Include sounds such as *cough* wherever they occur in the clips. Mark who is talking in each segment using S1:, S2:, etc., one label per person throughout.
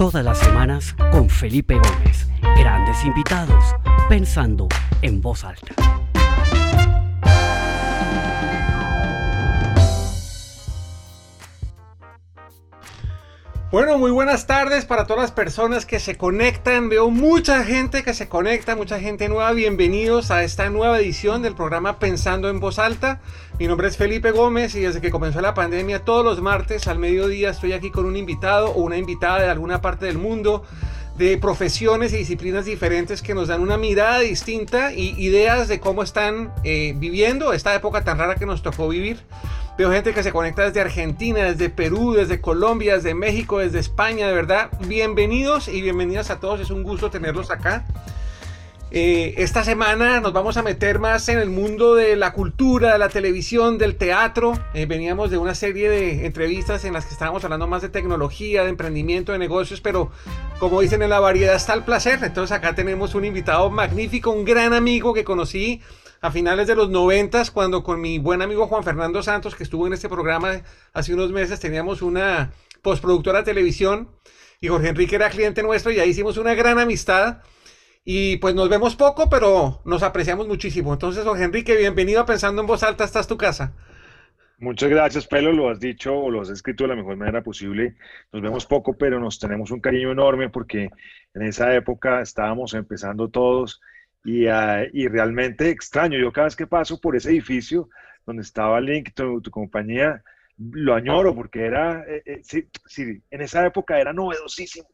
S1: Todas las semanas con Felipe Gómez. Grandes invitados, pensando en voz alta.
S2: Bueno, muy buenas tardes para todas las personas que se conectan. Veo mucha gente que se conecta, mucha gente nueva. Bienvenidos a esta nueva edición del programa Pensando en Voz Alta. Mi nombre es Felipe Gómez y desde que comenzó la pandemia todos los martes al mediodía estoy aquí con un invitado o una invitada de alguna parte del mundo de profesiones y disciplinas diferentes que nos dan una mirada distinta y ideas de cómo están eh, viviendo esta época tan rara que nos tocó vivir. Veo gente que se conecta desde Argentina, desde Perú, desde Colombia, desde México, desde España, de verdad. Bienvenidos y bienvenidas a todos, es un gusto tenerlos acá. Eh, esta semana nos vamos a meter más en el mundo de la cultura, de la televisión, del teatro. Eh, veníamos de una serie de entrevistas en las que estábamos hablando más de tecnología, de emprendimiento, de negocios, pero como dicen en la variedad está el placer. Entonces acá tenemos un invitado magnífico, un gran amigo que conocí a finales de los noventas, cuando con mi buen amigo Juan Fernando Santos, que estuvo en este programa hace unos meses, teníamos una postproductora de televisión y Jorge Enrique era cliente nuestro y ahí hicimos una gran amistad. Y pues nos vemos poco, pero nos apreciamos muchísimo. Entonces, Jorge Enrique, bienvenido a Pensando en Voz Alta, esta es tu casa.
S3: Muchas gracias, Pelo, lo has dicho o lo has escrito de la mejor manera posible. Nos vemos poco, pero nos tenemos un cariño enorme porque en esa época estábamos empezando todos y, uh, y, realmente extraño. Yo cada vez que paso por ese edificio donde estaba Link, tu, tu compañía, lo añoro porque era, eh, eh, sí, sí, en esa época era novedosísimo.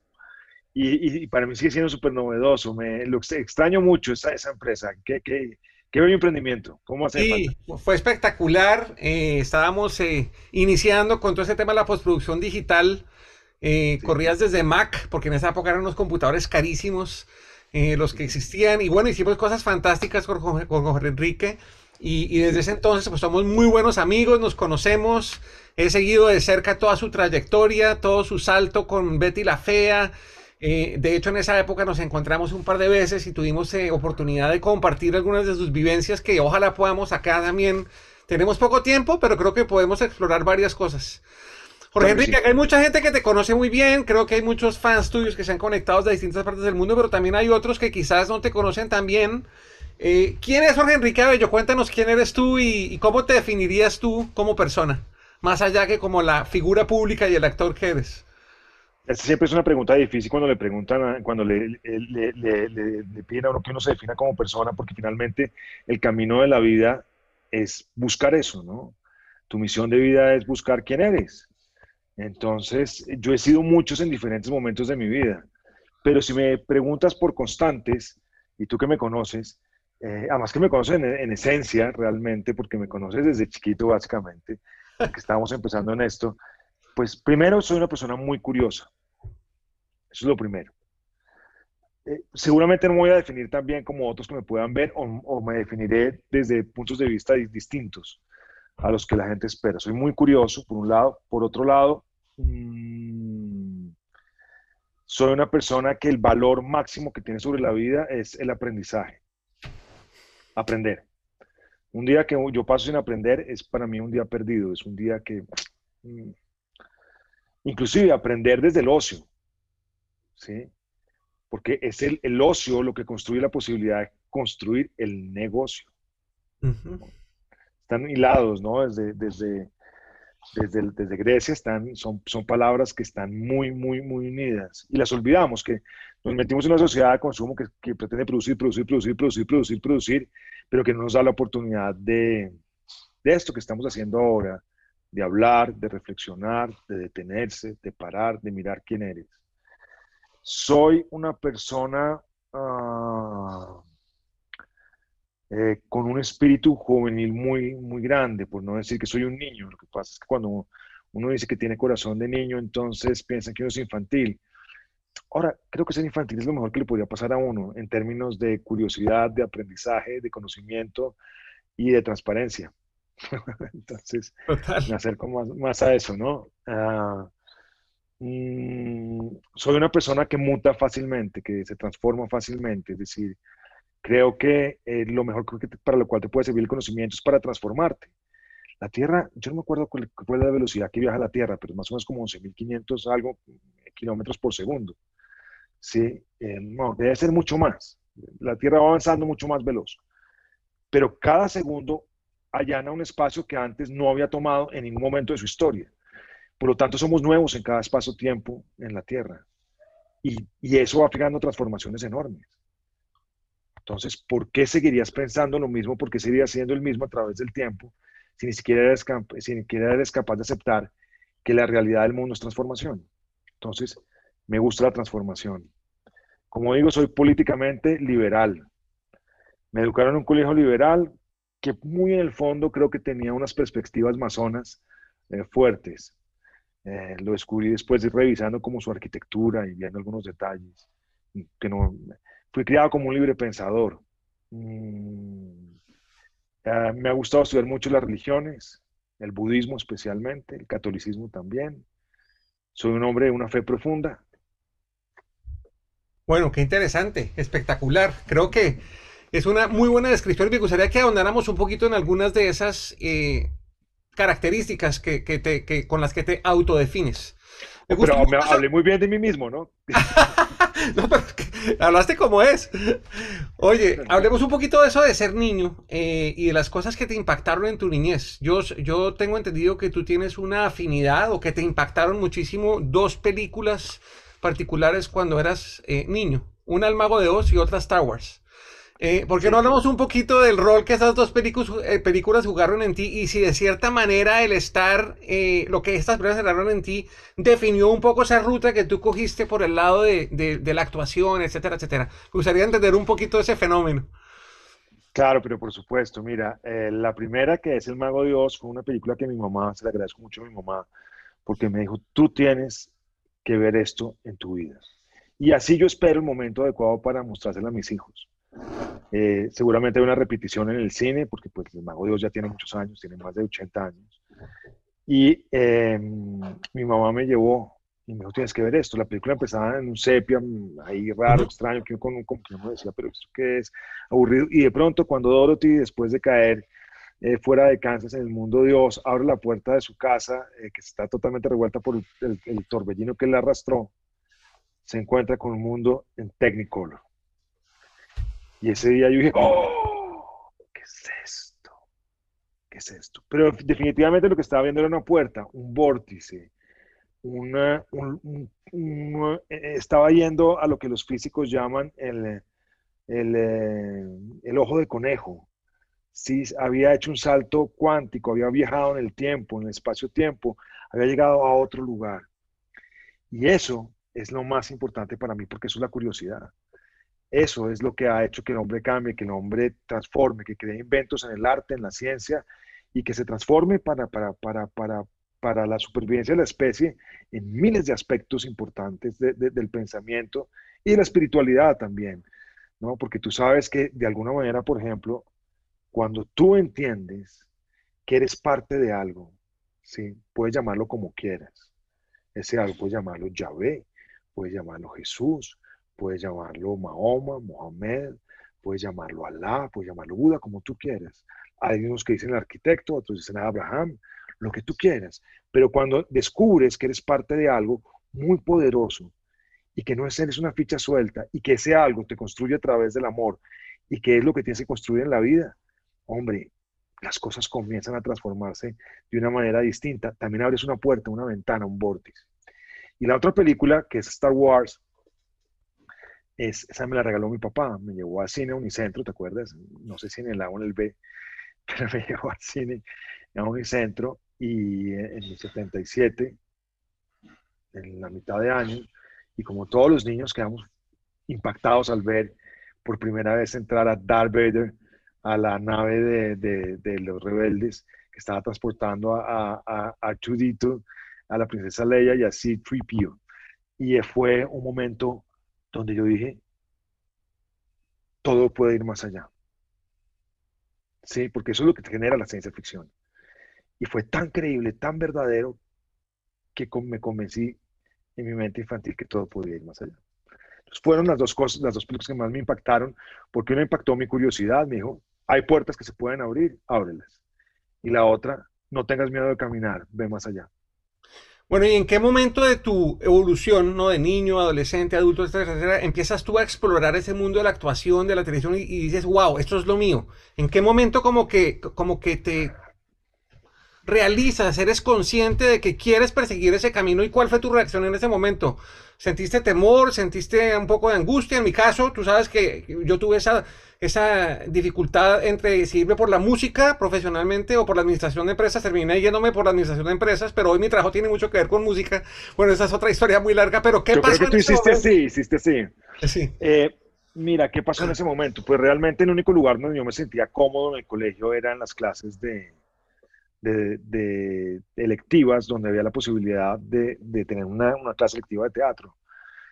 S3: Y, y para mí sigue siendo súper novedoso. Me, lo extraño mucho esa, esa empresa. Qué, qué, qué bello emprendimiento. ¿Cómo hace
S2: Sí, falta? fue espectacular. Eh, estábamos eh, iniciando con todo ese tema de la postproducción digital. Eh, sí. Corrías desde Mac, porque en esa época eran unos computadores carísimos. Eh, los que existían. Y bueno, hicimos cosas fantásticas con, con, con Jorge Enrique. Y, y, desde ese entonces, pues somos muy buenos amigos, nos conocemos. He seguido de cerca toda su trayectoria, todo su salto con Betty la Fea. Eh, de hecho, en esa época nos encontramos un par de veces y tuvimos eh, oportunidad de compartir algunas de sus vivencias que ojalá podamos acá también. Tenemos poco tiempo, pero creo que podemos explorar varias cosas. Jorge Enrique, sí. hay mucha gente que te conoce muy bien, creo que hay muchos fans tuyos que se han conectado de distintas partes del mundo, pero también hay otros que quizás no te conocen tan bien. Eh, ¿Quién es Jorge Enrique Abello? Cuéntanos quién eres tú y, y, cómo te definirías tú como persona, más allá que como la figura pública y el actor que eres.
S3: Esta siempre es una pregunta difícil cuando le preguntan, cuando le, le, le, le, piden a uno que uno se defina como persona, porque finalmente el camino de la vida es buscar eso, ¿no? Tu misión de vida es buscar quién eres. Entonces, yo he sido muchos en diferentes momentos de mi vida, pero si me preguntas por constantes, y tú que me conoces, eh, además que me conoces en, en, esencia realmente, porque me conoces desde chiquito básicamente, que estábamos empezando en esto, pues primero soy una persona muy curiosa. Eso es lo primero. Eh, seguramente no me voy a definir tan bien como otros que me puedan ver o me definiré desde puntos de vista distintos a los que la gente espera. Soy muy curioso, por un lado. Por otro lado, mmm, soy una persona que el valor máximo que tiene sobre la vida es el aprendizaje. Aprender. Un día que yo paso sin aprender es para mí un día perdido, es un día que... Mmm, inclusive aprender desde el ocio, ¿sí? Porque es el, el ocio lo que construye la posibilidad de construir el negocio. Uh -huh están hilados, ¿no? Desde, desde, desde, desde, Grecia están, son, son palabras que están muy, muy, muy unidas. Y las olvidamos, que nos metimos en una sociedad de consumo que, que pretende producir, producir, producir, producir, producir, producir, pero que no nos da la oportunidad de, de esto que estamos haciendo ahora, de hablar, de reflexionar, de detenerse, de parar, de mirar quién eres. Soy una persona... Uh, eh, con un espíritu juvenil muy, muy grande, por no decir que soy un niño. Lo que pasa es que cuando uno dice que tiene corazón de niño, entonces piensan que uno es infantil. Ahora, creo que ser infantil es lo mejor que le podría pasar a uno en términos de curiosidad, de aprendizaje, de conocimiento y de transparencia. *laughs* entonces, Total. me acerco más, más, a eso, ¿no? Uh, mm, soy una persona que muta fácilmente, que se transforma fácilmente, es decir, Creo que eh, lo mejor que para lo cual te puede servir el conocimiento es para transformarte. La Tierra, yo no me acuerdo cuál, cuál es la velocidad que viaja la Tierra, pero más o menos como 11.500 algo kilómetros por segundo. ¿sí? Eh, no, debe ser mucho más. La Tierra va avanzando mucho más veloz. Pero cada segundo allana un espacio que antes no había tomado en ningún momento de su historia. Por lo tanto, somos nuevos en cada espacio-tiempo en la Tierra. Y, y, eso va creando transformaciones enormes. Entonces, ¿por qué seguirías pensando lo mismo? ¿Por qué seguirías siendo el mismo a través del tiempo si ni siquiera eres, si ni siquiera eres capaz de aceptar que la realidad del mundo es transformación? Entonces, me gusta la transformación. Como digo, soy políticamente liberal. Me educaron en un colegio liberal que muy en el fondo creo que tenía unas perspectivas masonas eh, fuertes. Eh, lo descubrí después de revisando como su arquitectura y viendo algunos detalles. Que no, fui criado como un libre pensador. Mm, me ha gustado estudiar mucho las religiones, el budismo especialmente, el catolicismo también. Soy un hombre de una fe profunda.
S2: Bueno, qué interesante, espectacular. Creo que es una muy buena descripción me gustaría que ahondáramos un poquito en algunas de esas eh, características que, te, con las que te autodefines.
S3: Pero me hablé muy bien de mí mismo, ¿no? *laughs*
S2: no, pero hablaste como es. Oye, hablemos un poquito de eso de ser niño eh, y de las cosas que te impactaron en tu niñez. Yo, yo tengo entendido que tú tienes una afinidad o que te impactaron muchísimo dos películas particulares cuando eras eh, niño. Una El Mago de Oz y otra Star Wars. Eh, ¿Por qué no hablamos un poquito del rol que esas dos películas, eh, películas jugaron en ti y si de cierta manera el estar, eh, lo que estas películas jugaron en ti, definió un poco esa ruta que tú cogiste por el lado de, de, la actuación, etcétera, etcétera? Me gustaría entender un poquito ese fenómeno.
S3: Claro, pero por supuesto, mira, la primera que es El Mago de Oz fue una película que mi mamá, se la agradezco mucho a mi mamá, porque me dijo, tú tienes que ver esto en tu vida. Y así yo espero el momento adecuado para mostrárselo a mis hijos. Eh, seguramente hay una repetición en el cine, porque pues el Mago Dios ya tiene muchos años, tiene más de 80 años. Y em, mi mamá me llevó y me dijo, tienes que ver esto. La película empezaba en un sepia ahí raro, extraño, que con un compañero decía, pero ¿esto qué es? Aburrido. Y de pronto cuando Dorothy, después de caer eh, fuera de Kansas en el mundo Dios, abre la puerta de su casa, eh, que está totalmente revuelta por el, el torbellino que le arrastró, se encuentra con un mundo en Technicolor y ese día yo dije, ¡oh! ¿Qué es esto? ¿Qué es esto? Pero definitivamente lo que estaba viendo era una puerta, un vórtice, una, eh, estaba yendo a lo que los físicos llaman el, el, eh, el ojo de conejo. Sí, había hecho un salto cuántico, había viajado en el tiempo, en el espacio-tiempo, había llegado a otro lugar. Y eso es lo más importante para mí, porque eso es la curiosidad. Eso es lo que ha hecho que el hombre cambie, que el hombre transforme, que cree inventos en el arte, en la ciencia y que se transforme para, para, para, para, para la supervivencia de la especie en miles de aspectos importantes del pensamiento y de la espiritualidad también, ¿no? Porque tú sabes que de alguna manera, por ejemplo, cuando tú entiendes que eres parte de algo, ¿sí? Puedes llamarlo como quieras. Ese algo puedes llamarlo Yahvé, puedes llamarlo Jesús, puedes llamarlo Mahoma, Mohamed, puedes llamarlo Alá, puedes llamarlo Buda, como tú quieras. Hay unos que dicen arquitecto, otros dicen Abraham, lo que tú quieras. Pero cuando descubres que eres parte de algo muy poderoso y que no eres una ficha suelta y que ese algo te construye a través del amor y que es lo que tienes que construir en la vida, hombre, las cosas comienzan a transformarse de una manera distinta. También abres una puerta, una ventana, un vórtice. Y la otra película, que es Star Wars, esa me la regaló mi papá, me llevó al cine a Unicentro, ¿te acuerdas? No sé si en el A o en el B, *laughs* pero me llevó al cine a Unicentro y en el 77, en la mitad de año, y como todos los niños quedamos impactados al ver por primera vez entrar a Darth Vader a la nave de, los rebeldes que estaba transportando a, a, a Chudito, a la princesa Leia y a C-3PO. Y fue un momento donde yo dije, todo puede ir más allá. Sí, porque eso es lo que te genera la ciencia ficción. Y fue tan creíble, tan verdadero, que me convencí en mi mente infantil que todo podía ir más allá. Fueron las dos cosas, las dos películas que más me impactaron, porque una impactó mi curiosidad, me dijo, hay puertas que se pueden abrir, ábrelas. Y la otra, no tengas miedo de caminar, ve más allá.
S2: Bueno, ¿y en qué momento de tu evolución, ¿no? De niño, adolescente, adulto, etcétera, etcétera, empiezas tú a explorar ese mundo de la actuación, de la televisión y, dices, wow, esto es lo mío? ¿En qué momento como que, como que te realizas, eres consciente de que quieres perseguir ese camino y cuál fue tu reacción en ese momento? ¿Sentiste temor? ¿Sentiste un poco de angustia? En mi caso, tú sabes que yo tuve esa, esa dificultad entre decidirme por la música profesionalmente o por la administración de empresas. Terminé yéndome por la administración de empresas, pero hoy mi trabajo tiene mucho que ver con música. Bueno, esa es otra historia muy larga, pero ¿qué
S3: Yo
S2: pasó?
S3: creo que tú hiciste así, hiciste así.
S2: Sí.
S3: Eh, mira, ¿qué pasó en ese momento? Pues realmente el único lugar donde yo me sentía cómodo en el colegio eran las clases de, de, electivas, donde había la posibilidad de, tener una, una clase electiva de teatro.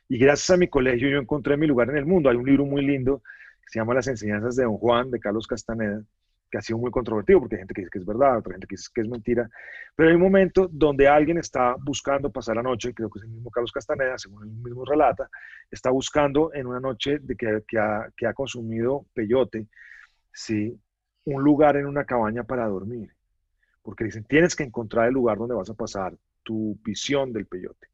S3: Y gracias a mi colegio yo encontré mi lugar en el mundo. Hay un libro muy lindo que se llama Las enseñanzas de Don Juan, de Carlos Castaneda, que ha sido muy controvertido porque hay gente que dice que es verdad, otra gente que dice que es mentira. Pero hay un momento donde alguien está buscando pasar la noche, creo que es el mismo Carlos Castaneda, según él mismo relata, está buscando en una noche de que, que, ha, que ha consumido peyote, ¿sí? un lugar en una cabaña para dormir. Porque dicen, tienes que encontrar el lugar donde vas a pasar tu visión del peyote.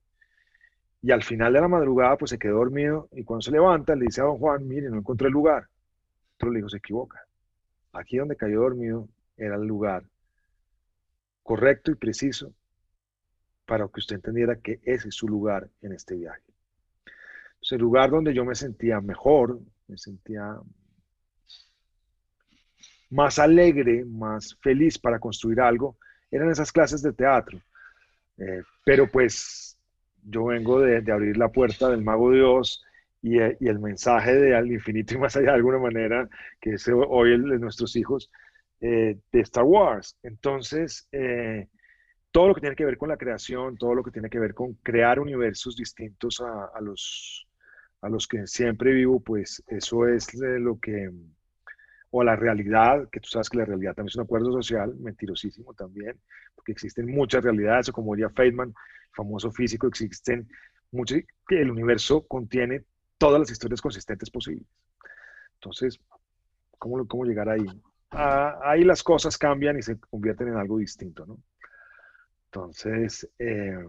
S3: Y al final de la madrugada, pues se quedó dormido y cuando se levanta le dice a don Juan, mire, no encontré el lugar. Otro le dijo, se equivoca. Aquí donde cayó dormido era el lugar correcto y preciso para que usted entendiera que ese es su lugar en este viaje. Entonces, el lugar donde yo me sentía mejor, me sentía más alegre, más feliz para construir algo, eran esas clases de teatro. Eh, pero pues yo vengo de, abrir la puerta del mago Dios y, eh, y, el mensaje de al infinito y más allá de alguna manera, que es hoy el de nuestros hijos, eh, de Star Wars. Entonces, eh, todo lo que tiene que ver con la creación, todo lo que tiene que ver con crear universos distintos a los, a los que siempre vivo, pues eso es lo que, o la realidad, que tú sabes que la realidad también es un acuerdo social, mentirosísimo también, porque existen muchas realidades, o como diría Feynman, famoso físico, existen muchos, que el universo contiene todas las historias consistentes posibles. Entonces, ¿cómo, cómo llegar ahí? Ah, ahí las cosas cambian y se convierten en algo distinto, ¿no? Entonces, eh,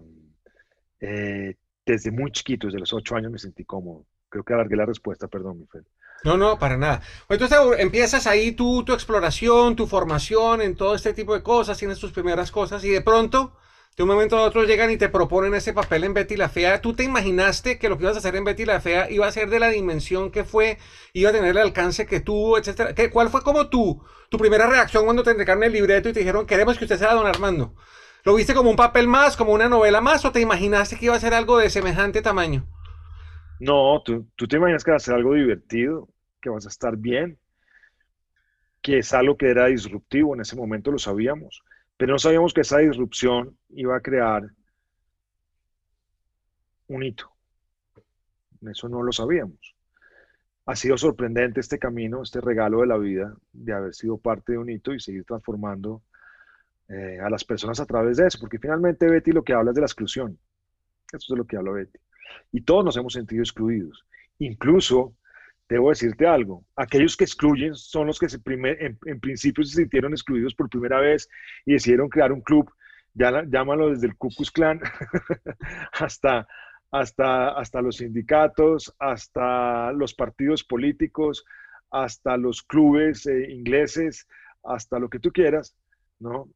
S3: eh, desde muy chiquito, desde los ocho años me sentí cómodo. Creo que alargué la respuesta, perdón, mi Fred.
S2: No, no, para nada. Entonces empiezas ahí tu, tu exploración, tu formación en todo este tipo de cosas, tienes tus primeras cosas y de pronto de un momento a otro llegan y te proponen ese papel en Betty la Fea. ¿Tú te imaginaste que lo que ibas a hacer en Betty la Fea iba a ser de la dimensión que fue, iba a tener el alcance que tuvo, etcétera? ¿Qué, ¿Cuál fue como tu, tu primera reacción cuando te entregaron el libreto y te dijeron, queremos que usted sea don Armando? ¿Lo viste como un papel más, como una novela más, o te imaginaste que iba a ser algo de semejante tamaño?
S3: No, tú, tú te imaginas que va a ser algo divertido, que vas a estar bien, que es algo que era disruptivo, en ese momento lo sabíamos pero no sabíamos que esa disrupción iba a crear un hito. Eso no lo sabíamos. Ha sido sorprendente este camino, este regalo de la vida, de haber sido parte de un hito y seguir transformando eh, a las personas a través de eso, porque finalmente Betty lo que habla es de la exclusión. Eso es lo que habla Betty. Y todos nos hemos sentido excluidos. Incluso debo decirte algo, aquellos que excluyen son los que en, principio se sintieron excluidos por primera vez y decidieron crear un club, ya, llámalo desde el Ku Klux Klan *laughs* hasta, hasta, hasta los sindicatos, hasta los partidos políticos, hasta los clubes eh, ingleses, hasta lo que tú quieras, ¿no?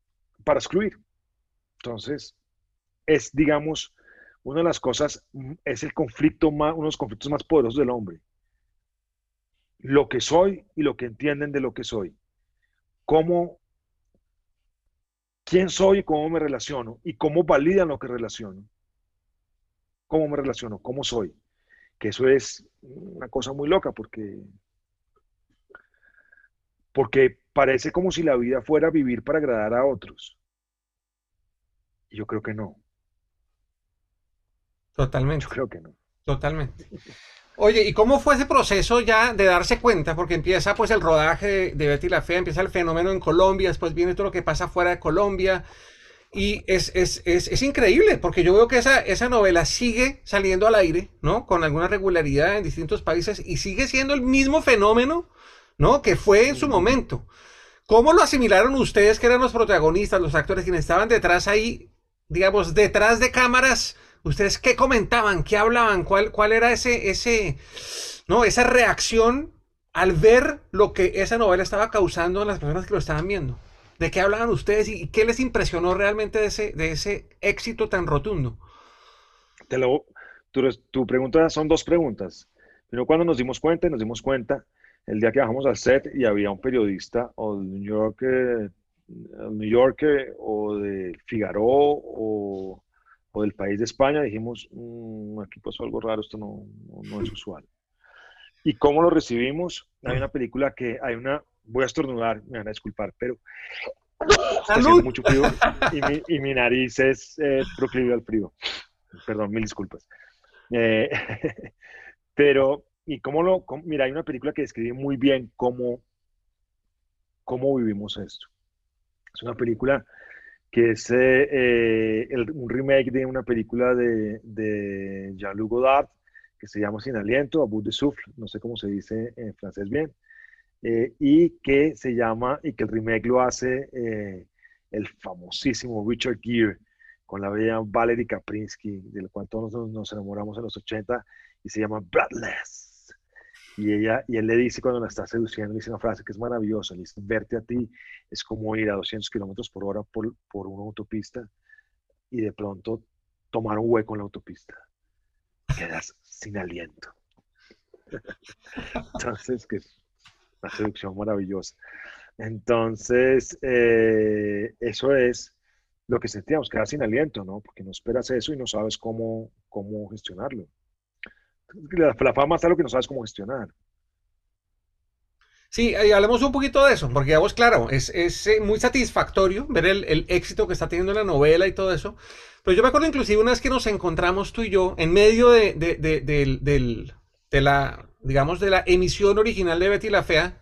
S3: Para excluir. Entonces, es, digamos, una de las cosas, es el conflicto más, uno de los conflictos más poderosos del hombre lo que soy y lo que entienden de lo que soy. Cómo, quién soy y cómo me relaciono y cómo validan lo que relaciono. Cómo me relaciono, cómo soy. Que eso es una cosa muy loca porque porque parece como si la vida fuera vivir para agradar a otros. Y yo creo que no.
S2: Totalmente.
S3: Yo creo que no.
S2: Totalmente. Oye, ¿y cómo fue ese proceso ya de darse cuenta? Porque empieza pues el rodaje de, Betty la Fea, empieza el fenómeno en Colombia, después viene todo lo que pasa fuera de Colombia. Y es, es, es, es, increíble, porque yo veo que esa, esa novela sigue saliendo al aire, ¿no? Con alguna regularidad en distintos países y sigue siendo el mismo fenómeno, ¿no? Que fue en su momento. ¿Cómo lo asimilaron ustedes, que eran los protagonistas, los actores quienes estaban detrás ahí? digamos, detrás de cámaras, ¿ustedes qué comentaban? ¿Qué hablaban? ¿Cuál, cuál era ese, ese, no, esa reacción al ver lo que esa novela estaba causando en las personas que lo estaban viendo? ¿De qué hablaban ustedes y qué les impresionó realmente de ese, de ese éxito tan rotundo?
S3: Te lo, tu, pregunta son dos preguntas. Pero cuando nos dimos cuenta, nos dimos cuenta el día que bajamos al set y había un periodista o de New York, eh, New Yorker o de Figaro o, o, del país de España, dijimos, mm, aquí pasó algo raro, esto no, no, es usual. ¿Y cómo lo recibimos? Hay una película que hay una, voy a estornudar, me van a disculpar, pero está haciendo mucho frío y mi, y mi nariz es eh, proclive al frío. Perdón, mil disculpas. Eh, *laughs* pero, ¿y cómo lo? mira, hay una película que describe muy bien cómo, cómo vivimos esto. Es una película que es eh, eh, un remake de una película de, de Jean-Luc Godard que se llama Sin Aliento, A Bout de Souffle, no sé cómo se dice en francés bien, y que se llama, y que el remake lo hace el famosísimo Richard Gere, con la bella Valerie Kaprinsky, del cual todos nos, enamoramos en los 80, y se llama Breathless. Y, ella, y él le dice cuando la está seduciendo, le dice una frase que es maravillosa, le dice, verte a ti es como ir a 200 kilómetros por hora por, por una autopista y de pronto tomar un hueco en la autopista. Quedas sin aliento. *laughs* Entonces, que es una seducción maravillosa. Entonces, eh, eso es lo que sentíamos, quedar sin aliento, ¿no? Porque no esperas eso y no sabes cómo, cómo gestionarlo. La, la fama está lo que no sabes cómo gestionar.
S2: Sí, y hablemos un poquito de eso, porque vos, claro, es, es eh, muy satisfactorio ver el, el, éxito que está teniendo la novela y todo eso. Pero yo me acuerdo inclusive una vez que nos encontramos tú y yo en medio de, de, de, de la, digamos, de la emisión original de Betty la Fea.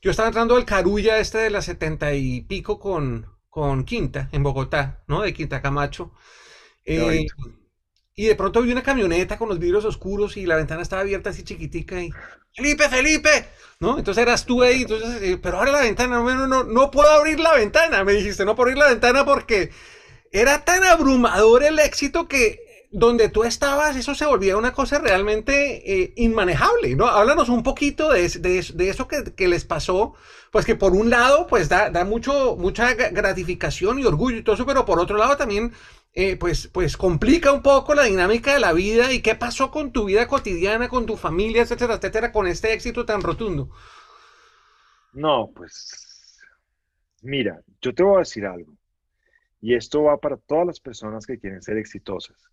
S2: Yo estaba entrando al Carulla este de las setenta y pico con, con Quinta, en Bogotá, ¿no? De Quinta Camacho. Eh, y de pronto vi una camioneta con los vidrios oscuros y la ventana estaba abierta así chiquitica y Felipe, Felipe, ¿no? Entonces eras tú ahí, entonces, eh, pero ahora la ventana, no, no, no puedo abrir la ventana, me dijiste, no puedo abrir la ventana porque era tan abrumador el éxito que donde tú estabas, eso se volvía una cosa realmente eh, inmanejable, ¿no? Háblanos un poquito de, de, eso que, les pasó, pues que por un lado, pues da, da, mucho, mucha gratificación y orgullo y todo eso, pero por otro lado también, eh, pues, pues complica un poco la dinámica de la vida y qué pasó con tu vida cotidiana, con tu familia, etcétera, etcétera, con este éxito tan rotundo.
S3: No, pues, mira, yo te voy a decir algo, y esto va para todas las personas que quieren ser exitosas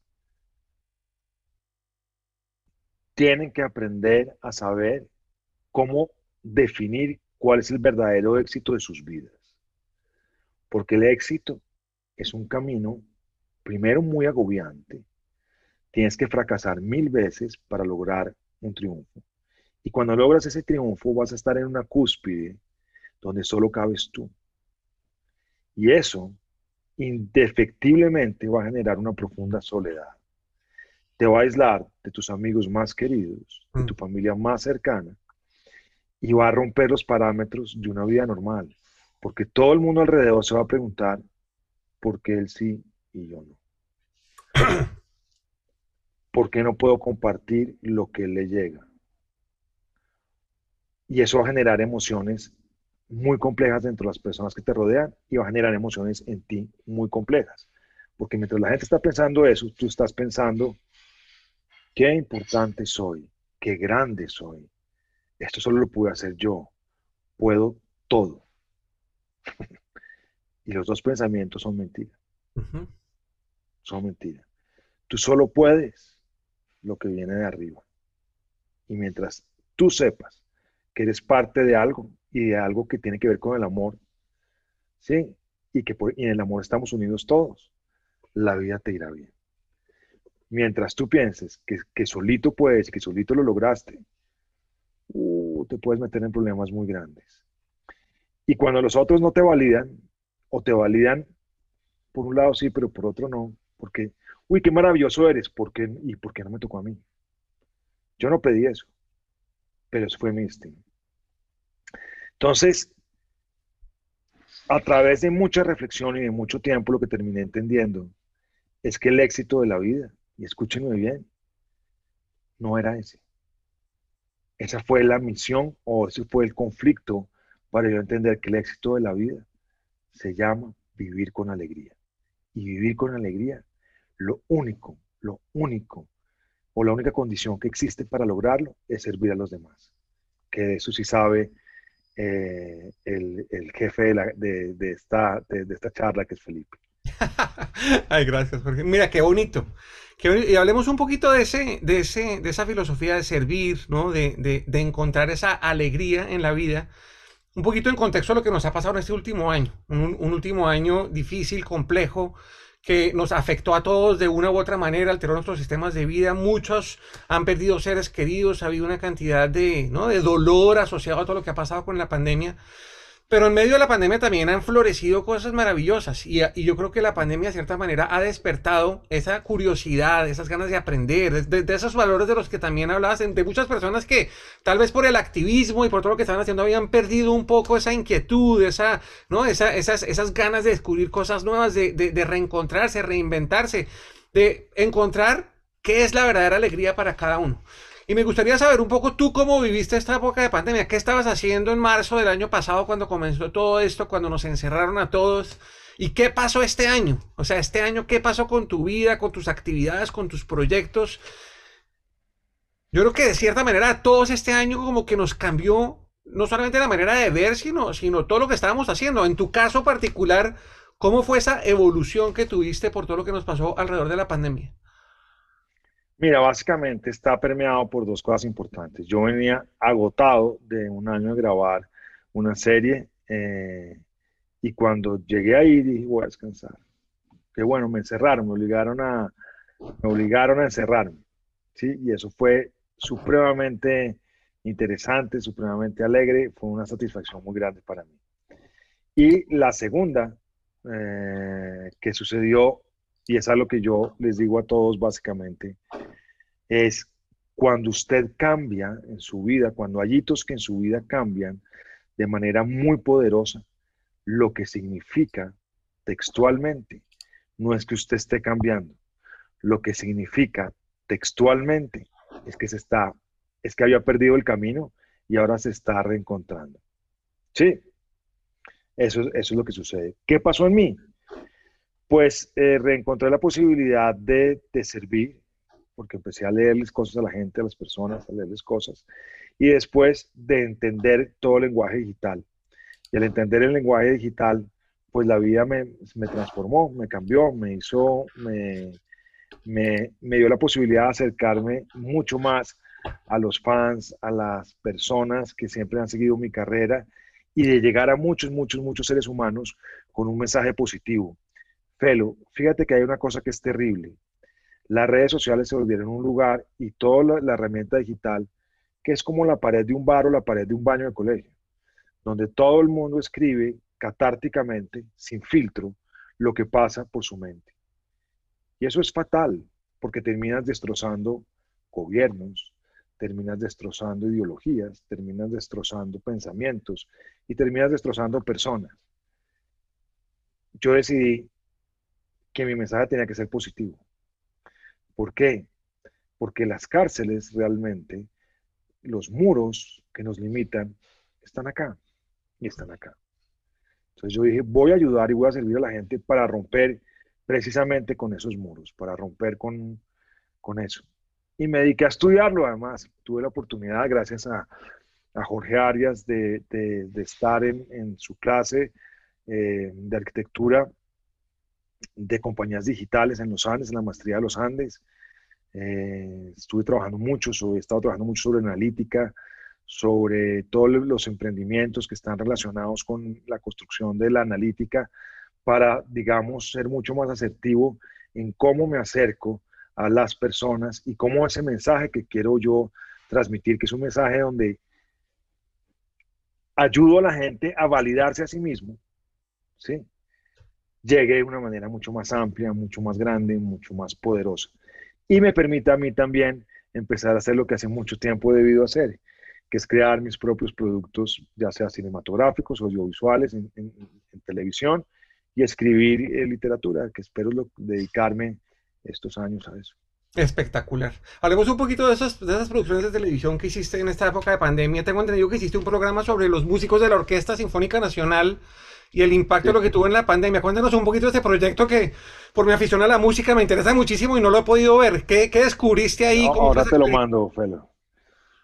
S3: tienen que aprender a saber cómo definir cuál es el verdadero éxito de sus vidas. Porque el éxito es un camino, primero, muy agobiante. Tienes que fracasar mil veces para lograr un triunfo. Y cuando logras ese triunfo vas a estar en una cúspide donde solo cabes tú. Y eso indefectiblemente va a generar una profunda soledad te va a aislar de tus amigos más queridos, de tu mm. familia más cercana, y va a romper los parámetros de una vida normal, porque todo el mundo alrededor se va a preguntar por qué él sí y yo no. *clears throat* ¿Por qué no puedo compartir lo que le llega? Y eso va a generar emociones muy complejas dentro de las personas que te rodean y va a generar emociones en ti muy complejas. Porque mientras la gente está pensando eso, tú estás pensando Qué importante soy, qué grande soy. Esto solo lo pude hacer yo. Puedo todo. *laughs* y los dos pensamientos son mentiras. Son mentiras. Tú solo puedes lo que viene de arriba. Y mientras tú sepas que eres parte de algo y de algo que tiene que ver con el amor, ¿sí? Y que en el amor estamos unidos todos, la vida te irá bien. Mientras tú pienses que, solito puedes, que solito lo lograste, uh, te puedes meter en problemas muy grandes. Y cuando los otros no te validan, o te validan por un lado sí, pero por otro no, porque, uy, qué maravilloso eres, ¿por qué, ¿y por qué no me tocó a mí? Yo no pedí eso, pero eso fue mi destino. Entonces, a través de mucha reflexión y de mucho tiempo, lo que terminé entendiendo es que el éxito de la vida, y escúchenme bien, no era ese. Esa fue la misión o ese fue el conflicto para yo entender que el éxito de la vida se llama vivir con alegría. Y vivir con alegría, lo único, lo único, o la única condición que existe para lograrlo es servir a los demás. Que de eso sí sabe eh, el, jefe de, esta, de esta charla, que es Felipe. *laughs*
S2: Ay, gracias, Jorge. Mira, qué bonito. Y hablemos un poquito de, ese, de, ese, de esa filosofía de servir, ¿no? De, encontrar esa alegría en la vida. Un poquito en contexto de lo que nos ha pasado en este último año. Un, último año difícil, complejo, que nos afectó a todos de una u otra manera, alteró nuestros sistemas de vida. Muchos han perdido seres queridos, ha habido una cantidad de, ¿no? de dolor asociado a todo lo que ha pasado con la pandemia. Pero en medio de la pandemia también han florecido cosas maravillosas y, yo creo que la pandemia de cierta manera ha despertado esa curiosidad, esas ganas de aprender, de, esos valores de los que también hablabas, de muchas personas que tal vez por el activismo y por todo lo que estaban haciendo habían perdido un poco esa inquietud, esa, ¿no? Esa, esas, esas ganas de descubrir cosas nuevas, de, de reencontrarse, reinventarse, de encontrar qué es la verdadera alegría para cada uno. Y me gustaría saber un poco tú cómo viviste esta época de pandemia. ¿Qué estabas haciendo en marzo del año pasado cuando comenzó todo esto, cuando nos encerraron a todos? ¿Y qué pasó este año? O sea, este año, ¿qué pasó con tu vida, con tus actividades, con tus proyectos? Yo creo que de cierta manera todos este año como que nos cambió no solamente la manera de ver, sino, sino todo lo que estábamos haciendo. En tu caso particular, ¿cómo fue esa evolución que tuviste por todo lo que nos pasó alrededor de la pandemia?
S3: Mira, básicamente está permeado por dos cosas importantes. Yo venía agotado de un año de grabar una serie eh, y cuando llegué ahí dije, voy a descansar. Qué bueno, me encerraron, me obligaron a, me obligaron a encerrarme. ¿sí? Y eso fue supremamente interesante, supremamente alegre, fue una satisfacción muy grande para mí. Y la segunda eh, que sucedió y es a lo que yo les digo a todos básicamente, es cuando usted cambia en su vida, cuando hay hitos que en su vida cambian de manera muy poderosa, lo que significa textualmente no es que usted esté cambiando, lo que significa textualmente es que se está, es que había perdido el camino y ahora se está reencontrando. Sí, eso, eso es lo que sucede. ¿Qué pasó en mí? Pues eh, reencontré la posibilidad de, servir, porque empecé a leerles cosas a la gente, a las personas, a leerles cosas, y después de entender todo el lenguaje digital. Y al entender el lenguaje digital, pues la vida me, transformó, me cambió, me hizo, me, me, me, dio la posibilidad de acercarme mucho más a los fans, a las personas que siempre han seguido mi carrera y de llegar a muchos, muchos, muchos seres humanos con un mensaje positivo. Felo, fíjate que hay una cosa que es terrible. Las redes sociales se volvieron un lugar y toda la, herramienta digital, que es como la pared de un bar o la pared de un baño de colegio, donde todo el mundo escribe catárticamente, sin filtro, lo que pasa por su mente. Y eso es fatal, porque terminas destrozando gobiernos, terminas destrozando ideologías, terminas destrozando pensamientos y terminas destrozando personas. Yo decidí que mi mensaje tenía que ser positivo. ¿Por qué? Porque las cárceles realmente, los muros que nos limitan, están acá y están acá. Entonces yo dije, voy a ayudar y voy a servir a la gente para romper precisamente con esos muros, para romper con, con eso. Y me dediqué a estudiarlo además. Tuve la oportunidad, gracias a, a Jorge Arias, de, de, estar en, en, su clase eh, de arquitectura de compañías digitales en los Andes, en la maestría de los Andes. Eh, estuve trabajando mucho, sobre, he estado trabajando mucho sobre analítica, sobre todos los emprendimientos que están relacionados con la construcción de la analítica para, digamos, ser mucho más asertivo en cómo me acerco a las personas y cómo ese mensaje que quiero yo transmitir, que es un mensaje donde ayudo a la gente a validarse a sí mismo, ¿sí? Llegue de una manera mucho más amplia, mucho más grande, mucho más poderosa. Y me permite a mí también empezar a hacer lo que hace mucho tiempo he debido hacer, que es crear mis propios productos, ya sea cinematográficos, audiovisuales, en, televisión, y escribir eh, literatura, que espero dedicarme estos años a eso.
S2: Espectacular. Hablemos un poquito de esas, de esas producciones de televisión que hiciste en esta época de pandemia. Tengo entendido que hiciste un programa sobre los músicos de la Orquesta Sinfónica Nacional y el impacto de lo que tuvo en la pandemia. Cuéntanos un poquito de este proyecto que por mi afición a la música me interesa muchísimo y no lo he podido ver. ¿Qué, qué descubriste ahí?
S3: ahora te lo mando, Felo.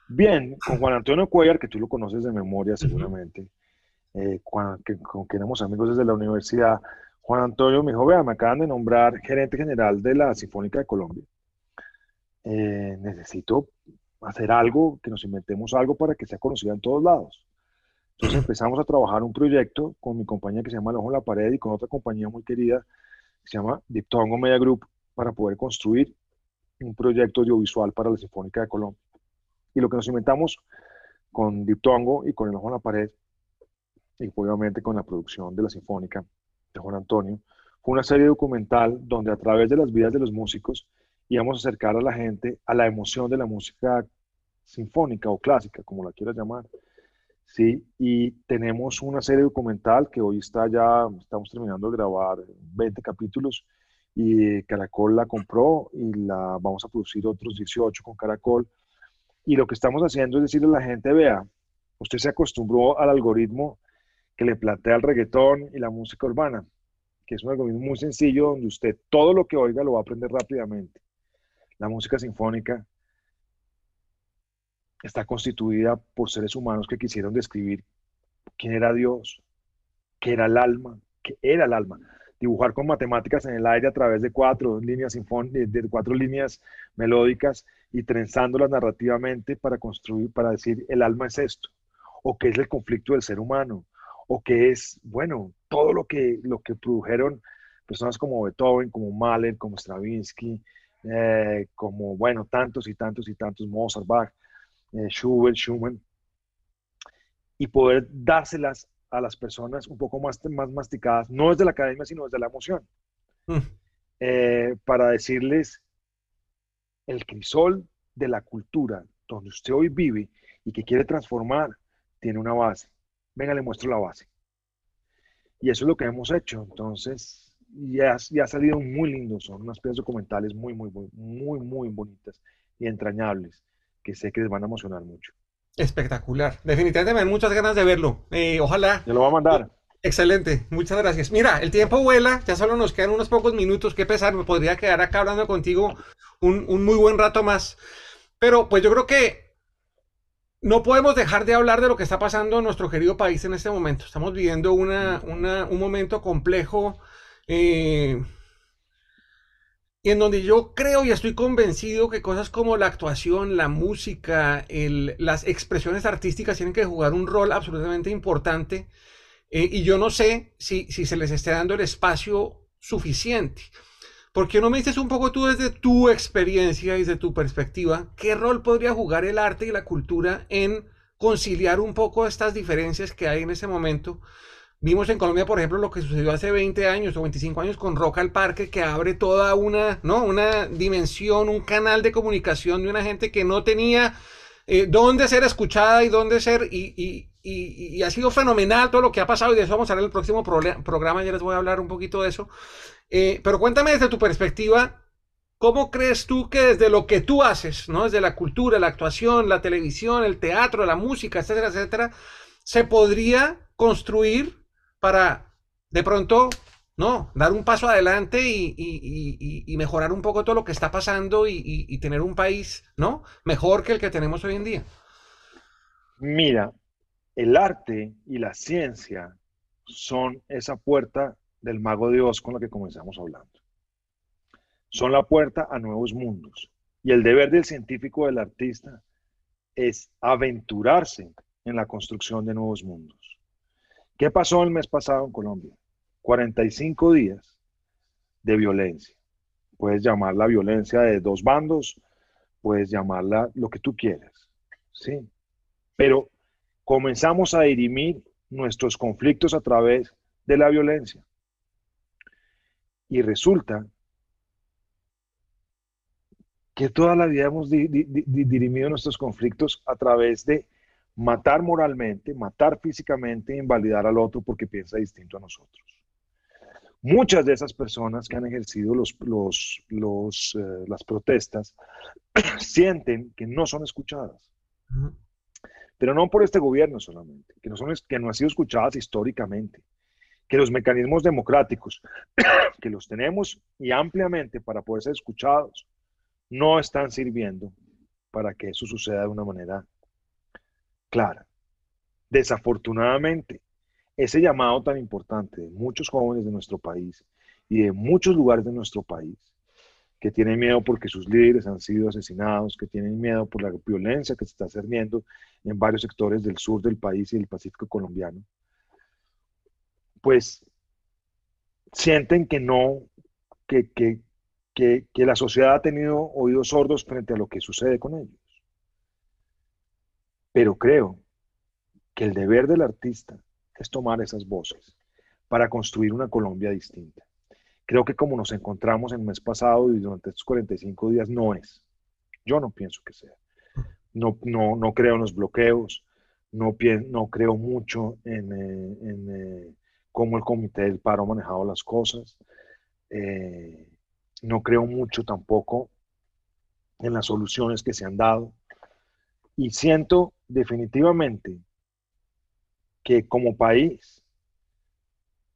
S3: Bien, con Juan Antonio Cuellar, que tú lo conoces de memoria seguramente, eh, con, quien éramos amigos desde la universidad, Juan Antonio me dijo, vea, me acaban de nombrar gerente general de la Sinfónica de Colombia. Eh, necesito hacer algo, que nos inventemos algo para que sea conocida en todos lados. Entonces empezamos a trabajar un proyecto con mi compañía que se llama El Ojo en la Pared y con otra compañía muy querida que se llama Diptongo Media Group para poder construir un proyecto audiovisual para la Sinfónica de Colombia. Y lo que nos inventamos con Diptongo y con El Ojo en la Pared y obviamente con la producción de la Sinfónica de Juan Antonio, fue una serie documental donde a través de las vidas de los músicos íbamos a acercar a la gente a la emoción de la música sinfónica o clásica, como la quieras llamar. Sí, y tenemos una serie documental que hoy está ya, estamos terminando de grabar 20 capítulos y Caracol la compró y la vamos a producir otros 18 con Caracol. Y lo que estamos haciendo es decirle a la gente, vea, usted se acostumbró al algoritmo que le plantea el reggaetón y la música urbana, que es un algoritmo muy sencillo donde usted todo lo que oiga lo va a aprender rápidamente la música sinfónica está constituida por seres humanos que quisieron describir quién era Dios, qué era el alma, qué era el alma. Dibujar con matemáticas en el aire a través de cuatro líneas de cuatro líneas melódicas y trenzándolas narrativamente para construir, para decir el alma es esto, o qué es el conflicto del ser humano, o qué es, bueno, todo lo que, lo que produjeron personas como Beethoven, como Mahler, como Stravinsky, eh, como, bueno, tantos y tantos y tantos, Mozart, Bach, eh, Schubert, Schumann, y poder dárselas a las personas un poco más, más masticadas, no desde la academia, sino desde la emoción, mm. eh, para decirles el crisol de la cultura donde usted hoy vive y que quiere transformar, tiene una base. Venga, le muestro la base. Y eso es lo que hemos hecho. Entonces, y ha, ha, salido muy lindo, son unas piezas documentales muy, muy, muy, muy, muy bonitas y entrañables, que sé que les van a emocionar mucho.
S2: Espectacular, definitivamente me muchas ganas de verlo. Eh, ojalá.
S3: Yo lo voy a mandar.
S2: Excelente, muchas gracias. Mira, el tiempo vuela, ya solo nos quedan unos pocos minutos, qué pesar, me podría quedar acá hablando contigo un, un muy buen rato más. Pero pues yo creo que no podemos dejar de hablar de lo que está pasando en nuestro querido país en este momento. Estamos viviendo una, una, un momento complejo eh, y en donde yo creo y estoy convencido que cosas como la actuación, la música, las expresiones artísticas tienen que jugar un rol absolutamente importante. Eh, y yo no sé si, si se les esté dando el espacio suficiente. porque no me dices un poco tú desde tu experiencia y desde tu perspectiva, qué rol podría jugar el arte y la cultura en conciliar un poco estas diferencias que hay en ese momento? Vimos en Colombia, por ejemplo, lo que sucedió hace 20 años o 25 años con Rock al Parque, que abre toda una, ¿no? una dimensión, un canal de comunicación de una gente que no tenía eh, dónde ser escuchada y dónde ser, y, ha sido fenomenal todo lo que ha pasado, y de eso vamos a hablar en el próximo programa, ya les voy a hablar un poquito de eso. Eh, pero cuéntame desde tu perspectiva, ¿cómo crees tú que desde lo que tú haces, ¿no? desde la cultura, la actuación, la televisión, el teatro, la música, etcétera, etcétera, se podría construir para de pronto, no, dar un paso adelante y, mejorar un poco todo lo que está pasando y, tener un país, ¿no? Mejor que el que tenemos hoy en día.
S3: Mira, el arte y la ciencia son esa puerta del mago de Oz con la que comenzamos hablando. Son la puerta a nuevos mundos. Y el deber del científico, del artista, es aventurarse en la construcción de nuevos mundos. ¿Qué pasó el mes pasado en Colombia? 45 días de violencia. Puedes llamarla violencia de dos bandos, puedes llamarla lo que tú quieras, ¿sí? Pero comenzamos a dirimir nuestros conflictos a través de la violencia. Y resulta que toda la vida hemos dirimido nuestros conflictos a través de matar moralmente, matar físicamente, invalidar al otro porque piensa distinto a nosotros. muchas de esas personas que han ejercido los, los, eh, las protestas *clears throat* sienten que no son escuchadas. Pero no por este gobierno solamente, que no, son, que no han sido escuchadas históricamente, que los mecanismos democráticos *clears throat* que los tenemos y ampliamente para poder ser escuchados no están sirviendo para que eso suceda de una manera clara. Desafortunadamente, ese llamado tan importante de muchos jóvenes de nuestro país y de muchos lugares de nuestro país que tienen miedo porque sus líderes han sido asesinados, que tienen miedo por la violencia que se está haciendo en varios sectores del sur del país y del Pacífico colombiano, pues sienten que no, que, que, que, que la sociedad ha tenido oídos sordos frente a lo que sucede con ellos. Pero creo que el deber del artista es tomar esas voces para construir una Colombia distinta. Creo que como nos encontramos el mes pasado y durante estos 45 días no es. Yo no pienso que sea. No, no, no creo en los bloqueos, no, no creo mucho en, eh, eh, cómo el comité del paro ha manejado las cosas. Eh, no creo mucho tampoco en las soluciones que se han dado. Y siento definitivamente que como país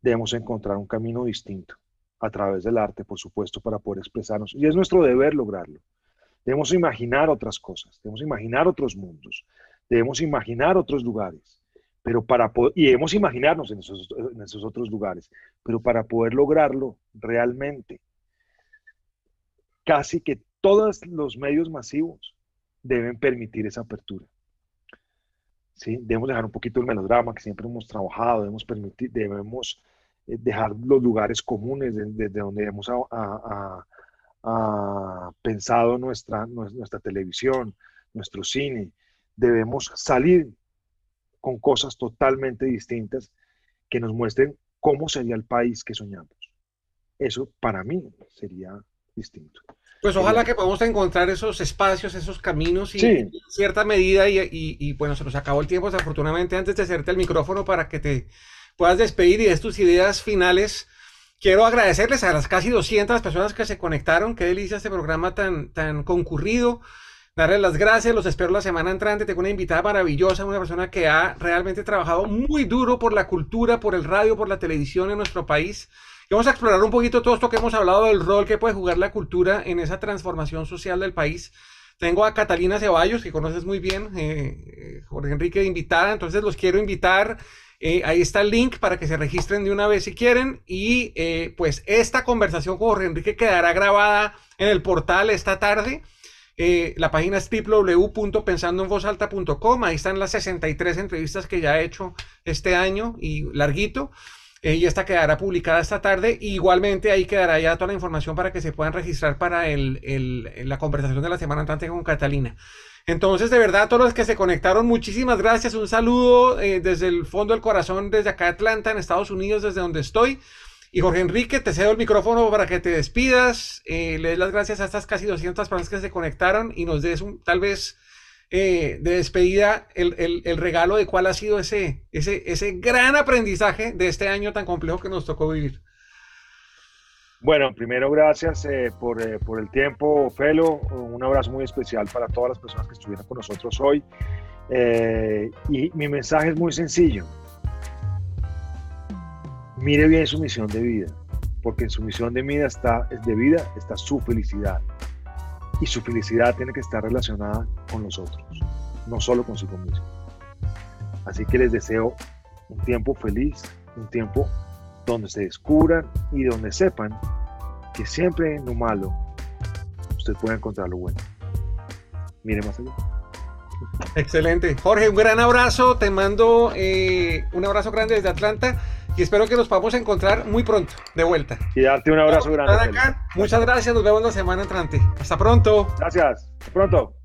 S3: debemos encontrar un camino distinto a través del arte, por supuesto, para poder expresarnos. Y es nuestro deber lograrlo. Debemos imaginar otras cosas, debemos imaginar otros mundos, debemos imaginar otros lugares, pero para y debemos imaginarnos en esos, en esos otros lugares, pero para poder lograrlo realmente, casi que todos los medios masivos deben permitir esa apertura. Debemos dejar un poquito el melodrama que siempre hemos trabajado, debemos, permitir, debemos eh, dejar los lugares comunes desde donde hemos pensado nuestra, nuestra televisión, nuestro cine. Debemos salir con cosas totalmente distintas que nos muestren cómo sería el país que soñamos. Eso para mí sería distinto.
S2: Pues ojalá que podamos encontrar esos espacios, esos caminos y cierta medida y, bueno, se nos acabó el tiempo desafortunadamente antes de hacerte el micrófono para que te puedas despedir y des tus ideas finales. Quiero agradecerles a las casi 200 personas que se conectaron. Qué delicia este programa tan, tan concurrido. Darles las gracias, los espero la semana entrante. Tengo una invitada maravillosa, una persona que ha realmente trabajado muy duro por la cultura, por el radio, por la televisión en nuestro país vamos a explorar un poquito todo esto que hemos hablado del rol que puede jugar la cultura en esa transformación social del país. Tengo a Catalina Ceballos, que conoces muy bien, eh, eh, Jorge Enrique invitada, entonces los quiero invitar. Eh, ahí está el link para que se registren de una vez si quieren. Y pues esta conversación con Jorge Enrique quedará grabada en el portal esta tarde. la página es www.pensandoenvozalta.com. Ahí están las 63 entrevistas que ya he hecho este año y larguito. Y esta quedará publicada esta tarde. igualmente ahí quedará ya toda la información para que se puedan registrar para la conversación de la semana entrante con Catalina. Entonces, de verdad, a todos los que se conectaron, muchísimas gracias. Un saludo eh, desde el fondo del corazón, desde acá Atlanta, en Estados Unidos, desde donde estoy. Y Jorge Enrique, te cedo el micrófono para que te despidas. Eh, le des las gracias a estas casi 200 personas que se conectaron y nos des un, tal vez eh, de despedida el, regalo de cuál ha sido ese, ese, ese gran aprendizaje de este año tan complejo que nos tocó vivir.
S3: Bueno, primero gracias eh, por, eh, por, el tiempo, Felo. Un abrazo muy especial para todas las personas que estuvieron con nosotros hoy. y mi mensaje es muy sencillo. Mire bien su misión de vida, porque en su misión de vida está, de vida está su felicidad y su felicidad tiene que estar relacionada con los otros, no solo consigo mismo. Así que les deseo un tiempo feliz, un tiempo donde se descubran y donde sepan que siempre en lo malo usted puede encontrar lo bueno. Mire más allá.
S2: Excelente. Jorge, un gran abrazo. Te mando eh, un abrazo grande desde Atlanta y espero que nos podamos encontrar muy pronto, de vuelta.
S3: Y darte un abrazo grande.
S2: Muchas gracias, nos vemos la semana entrante. Hasta pronto.
S3: Gracias, hasta pronto.